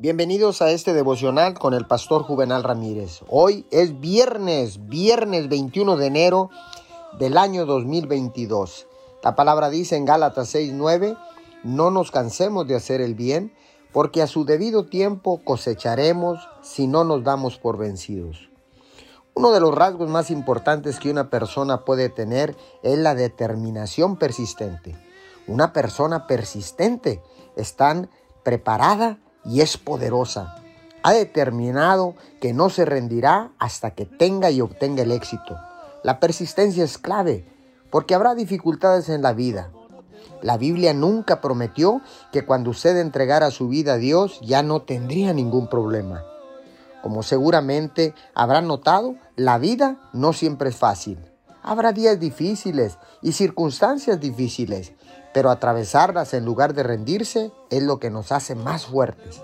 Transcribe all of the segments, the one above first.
Bienvenidos a este devocional con el pastor Juvenal Ramírez. Hoy es viernes, viernes 21 de enero del año 2022. La palabra dice en Gálatas 6:9, no nos cansemos de hacer el bien, porque a su debido tiempo cosecharemos si no nos damos por vencidos. Uno de los rasgos más importantes que una persona puede tener es la determinación persistente. Una persona persistente está preparada y es poderosa. Ha determinado que no se rendirá hasta que tenga y obtenga el éxito. La persistencia es clave porque habrá dificultades en la vida. La Biblia nunca prometió que cuando usted entregara su vida a Dios ya no tendría ningún problema. Como seguramente habrá notado, la vida no siempre es fácil. Habrá días difíciles y circunstancias difíciles, pero atravesarlas en lugar de rendirse es lo que nos hace más fuertes.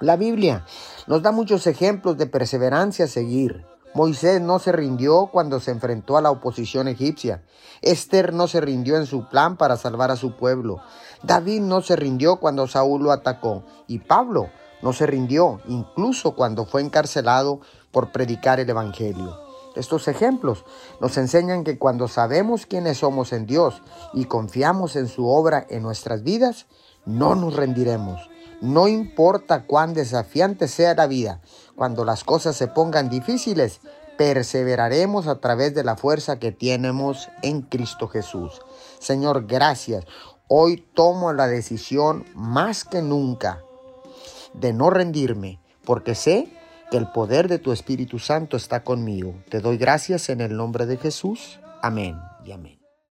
La Biblia nos da muchos ejemplos de perseverancia a seguir. Moisés no se rindió cuando se enfrentó a la oposición egipcia. Esther no se rindió en su plan para salvar a su pueblo. David no se rindió cuando Saúl lo atacó. Y Pablo no se rindió incluso cuando fue encarcelado por predicar el Evangelio. Estos ejemplos nos enseñan que cuando sabemos quiénes somos en Dios y confiamos en su obra en nuestras vidas, no nos rendiremos. No importa cuán desafiante sea la vida, cuando las cosas se pongan difíciles, perseveraremos a través de la fuerza que tenemos en Cristo Jesús. Señor, gracias. Hoy tomo la decisión más que nunca de no rendirme, porque sé el poder de tu Espíritu Santo está conmigo. Te doy gracias en el nombre de Jesús. Amén y amén.